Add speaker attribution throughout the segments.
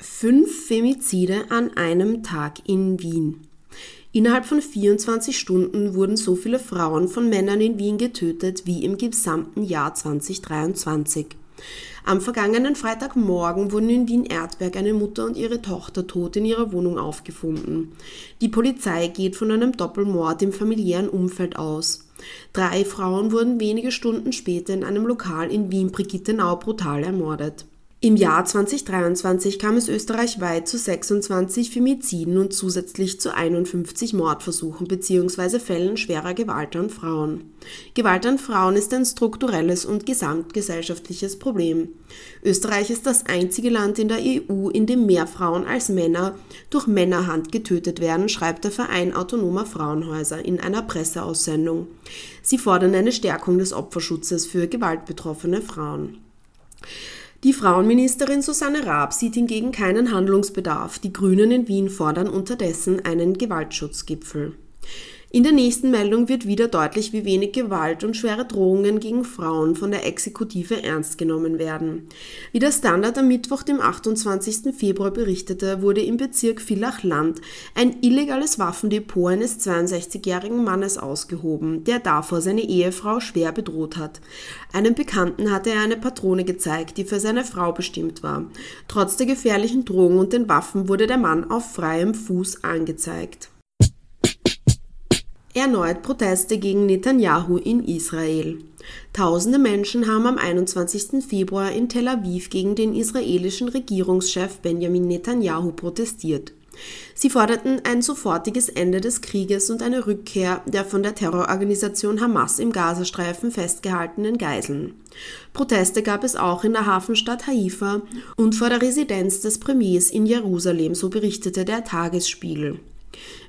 Speaker 1: Fünf Femizide an einem Tag in Wien. Innerhalb von 24 Stunden wurden so viele Frauen von Männern in Wien getötet wie im gesamten Jahr 2023. Am vergangenen Freitagmorgen wurden in Wien-Erdberg eine Mutter und ihre Tochter tot in ihrer Wohnung aufgefunden. Die Polizei geht von einem Doppelmord im familiären Umfeld aus. Drei Frauen wurden wenige Stunden später in einem Lokal in Wien-Brigittenau brutal ermordet. Im Jahr 2023 kam es österreichweit zu 26 Femiziden und zusätzlich zu 51 Mordversuchen bzw. Fällen schwerer Gewalt an Frauen. Gewalt an Frauen ist ein strukturelles und gesamtgesellschaftliches Problem. Österreich ist das einzige Land in der EU, in dem mehr Frauen als Männer durch Männerhand getötet werden, schreibt der Verein Autonomer Frauenhäuser in einer Presseaussendung. Sie fordern eine Stärkung des Opferschutzes für gewaltbetroffene Frauen. Die Frauenministerin Susanne Raab sieht hingegen keinen Handlungsbedarf. Die Grünen in Wien fordern unterdessen einen Gewaltschutzgipfel. In der nächsten Meldung wird wieder deutlich, wie wenig Gewalt und schwere Drohungen gegen Frauen von der Exekutive ernst genommen werden. Wie der Standard am Mittwoch, dem 28. Februar berichtete, wurde im Bezirk Villach-Land ein illegales Waffendepot eines 62-jährigen Mannes ausgehoben, der davor seine Ehefrau schwer bedroht hat. Einem Bekannten hatte er eine Patrone gezeigt, die für seine Frau bestimmt war. Trotz der gefährlichen Drohung und den Waffen wurde der Mann auf freiem Fuß angezeigt. Erneut Proteste gegen Netanyahu in Israel. Tausende Menschen haben am 21. Februar in Tel Aviv gegen den israelischen Regierungschef Benjamin Netanyahu protestiert. Sie forderten ein sofortiges Ende des Krieges und eine Rückkehr der von der Terrororganisation Hamas im Gazastreifen festgehaltenen Geiseln. Proteste gab es auch in der Hafenstadt Haifa und vor der Residenz des Premiers in Jerusalem, so berichtete der Tagesspiegel.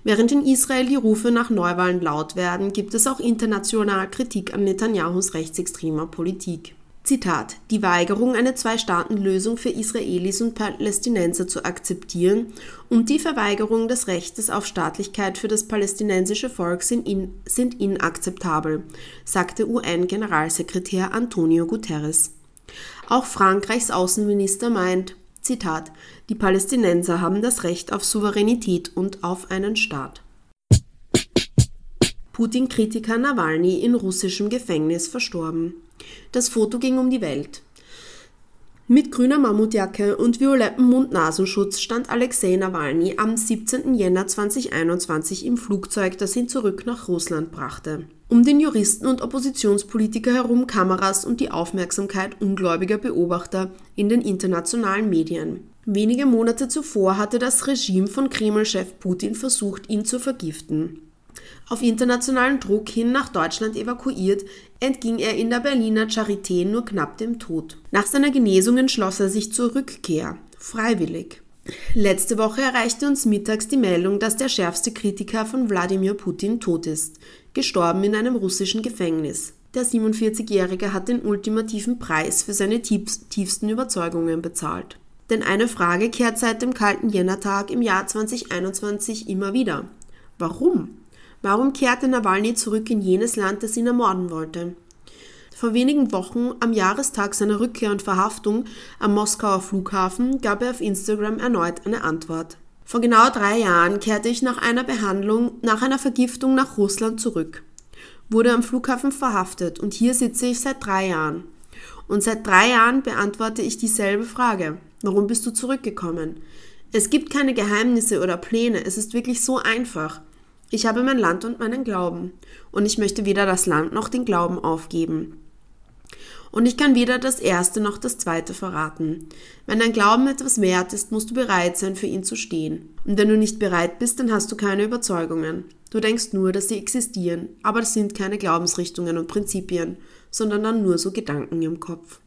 Speaker 1: Während in Israel die Rufe nach Neuwahlen laut werden, gibt es auch international Kritik an Netanyahus rechtsextremer Politik. Zitat: Die Weigerung, eine Zwei-Staaten-Lösung für Israelis und Palästinenser zu akzeptieren und die Verweigerung des Rechtes auf Staatlichkeit für das palästinensische Volk sind, in, sind inakzeptabel, sagte UN-Generalsekretär Antonio Guterres. Auch Frankreichs Außenminister meint, Zitat: Die Palästinenser haben das Recht auf Souveränität und auf einen Staat. Putin-Kritiker Nawalny in russischem Gefängnis verstorben. Das Foto ging um die Welt. Mit grüner Mammutjacke und violettem Mund-Nasenschutz stand Alexei Nawalny am 17. Jänner 2021 im Flugzeug, das ihn zurück nach Russland brachte. Um den Juristen und Oppositionspolitiker herum Kameras und die Aufmerksamkeit ungläubiger Beobachter in den internationalen Medien. Wenige Monate zuvor hatte das Regime von Kreml-Chef Putin versucht, ihn zu vergiften. Auf internationalen Druck hin nach Deutschland evakuiert, entging er in der Berliner Charité nur knapp dem Tod. Nach seiner Genesung entschloss er sich zur Rückkehr, freiwillig. Letzte Woche erreichte uns mittags die Meldung, dass der schärfste Kritiker von Wladimir Putin tot ist, gestorben in einem russischen Gefängnis. Der 47-Jährige hat den ultimativen Preis für seine tiefsten Überzeugungen bezahlt. Denn eine Frage kehrt seit dem kalten Jännertag im Jahr 2021 immer wieder. Warum? Warum kehrte Nawalny zurück in jenes Land, das ihn ermorden wollte? Vor wenigen Wochen, am Jahrestag seiner Rückkehr und Verhaftung am Moskauer Flughafen, gab er auf Instagram erneut eine Antwort. Vor genau drei Jahren kehrte ich nach einer Behandlung, nach einer Vergiftung nach Russland zurück, wurde am Flughafen verhaftet und hier sitze ich seit drei Jahren. Und seit drei Jahren beantworte ich dieselbe Frage. Warum bist du zurückgekommen? Es gibt keine Geheimnisse oder Pläne, es ist wirklich so einfach. Ich habe mein Land und meinen Glauben. Und ich möchte weder das Land noch den Glauben aufgeben. Und ich kann weder das Erste noch das Zweite verraten. Wenn dein Glauben etwas wert ist, musst du bereit sein, für ihn zu stehen. Und wenn du nicht bereit bist, dann hast du keine Überzeugungen. Du denkst nur, dass sie existieren, aber das sind keine Glaubensrichtungen und Prinzipien, sondern dann nur so Gedanken im Kopf.